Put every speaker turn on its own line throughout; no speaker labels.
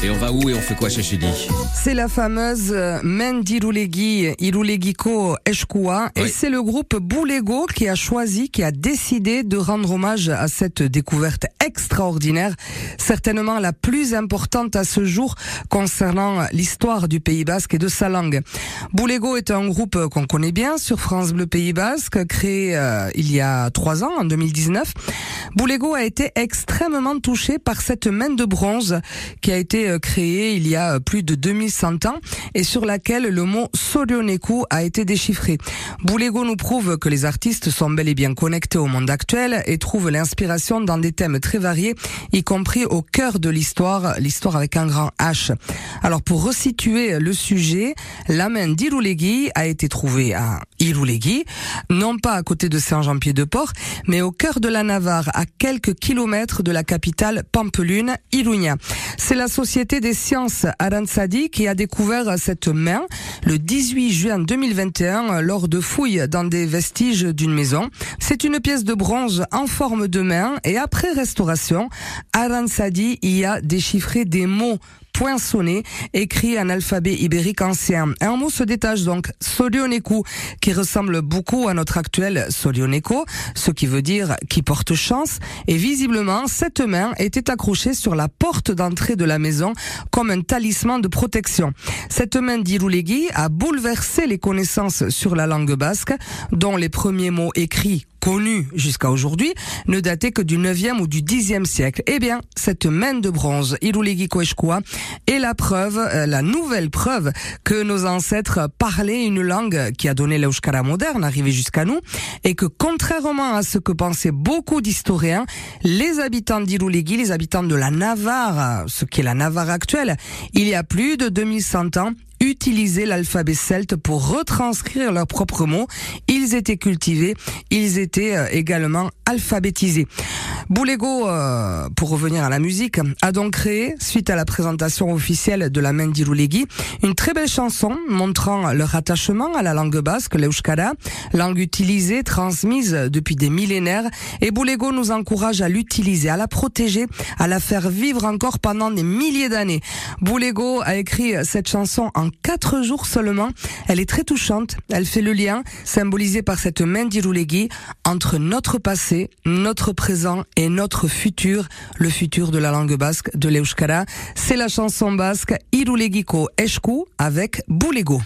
Et on va où et on fait quoi chez Chedi
C'est la fameuse euh, Mendirulegi, Irulegiko Eshkua. Et
Oui.
c'est le groupe Boulego qui a choisi, qui a décidé de rendre hommage à cette découverte extraordinaire, certainement la plus importante à ce jour concernant l'histoire du Pays Basque et de sa langue. Boulego est un groupe qu'on connaît bien sur France Bleu Pays Basque, créé euh, il y a trois ans, en 2019. Boulego a été extrêmement touché par cette main de bronze qui a été euh, créée il y a euh, plus de 2100 ans et sur laquelle le mot Sorioneku a été déchiffré. Boulego nous prouve que les artistes sont bel et bien connectés au monde actuel et trouvent l'inspiration dans des thèmes très variés, y compris au cœur de l'histoire, l'histoire avec un grand H. Alors pour resituer le sujet, la main d'Irulegui a été trouvée à Irulegui, non pas à côté de Saint-Jean-Pied-de-Port, mais au cœur de la Navarre, à quelques kilomètres de la capitale Pampelune, Iruña. C'est la Société des sciences Aransadi qui a découvert cette main le 18 juin 2021 lors de fouilles dans des vestiges d'une maison. C'est une pièce de bronze en forme de main et après restauration, Aransadi y a déchiffré des mots poinçonné, écrit en alphabet ibérique ancien. Un mot se détache donc, Sorioneku, qui ressemble beaucoup à notre actuel Sorioneko, ce qui veut dire qui porte chance, et visiblement, cette main était accrochée sur la porte d'entrée de la maison comme un talisman de protection. Cette main d'Irulegui a bouleversé les connaissances sur la langue basque, dont les premiers mots écrits connus jusqu'à aujourd'hui, ne dataient que du 9e ou du 10e siècle. Eh bien, cette main de bronze, Irulegui Koeshkua, est la preuve, euh, la nouvelle preuve que nos ancêtres parlaient une langue qui a donné l'euskara moderne, arrivé jusqu'à nous, et que contrairement à ce que pensaient beaucoup d'historiens, les habitants d'Irulegui, les habitants de la Navarre, ce qui est la Navarre actuelle, il y a plus de 2100 ans, utilisaient l'alphabet celte pour retranscrire leurs propres mots. Ils étaient cultivés, ils étaient euh, également alphabétisés. Boulego, euh, pour revenir à la musique, a donc créé, suite à la présentation officielle de la main d'Irulegui, une très belle chanson montrant leur attachement à la langue basque, l'euskara, langue utilisée, transmise depuis des millénaires, et Boulego nous encourage à l'utiliser, à la protéger, à la faire vivre encore pendant des milliers d'années. Boulego a écrit cette chanson en quatre jours seulement. Elle est très touchante. Elle fait le lien, symbolisé par cette main d'Irulegui, entre notre passé, notre présent notre futur, le futur de la langue basque, de l'euskara. C'est la chanson basque Irulegiko Esku avec Boulego.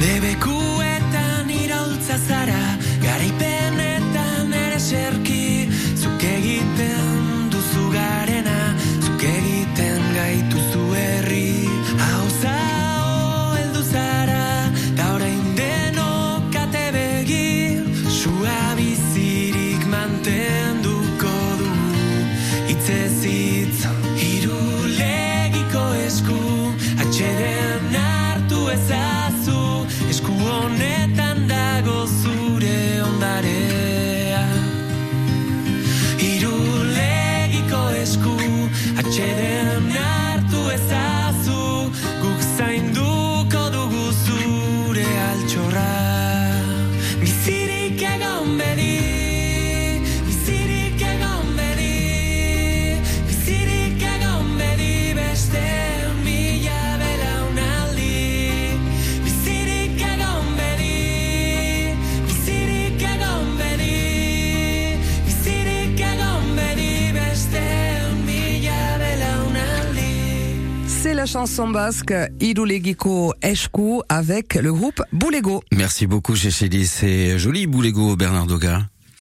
Debekuetan iraultza zara Garaipenetan ere serki Zuk egiten duzu garena Zuk egiten gaituzu herri. Hau zao heldu zara Ta orain denok ate begi. Sua bizirik mantenduko du Hitzez honetan dago zure ondarea. Irulegiko esku atxedea ondare
la chanson basque Irulegiko Esku avec le groupe Boulego.
Merci beaucoup, Chéchélie. C'est joli, Boulego, Bernard Doga.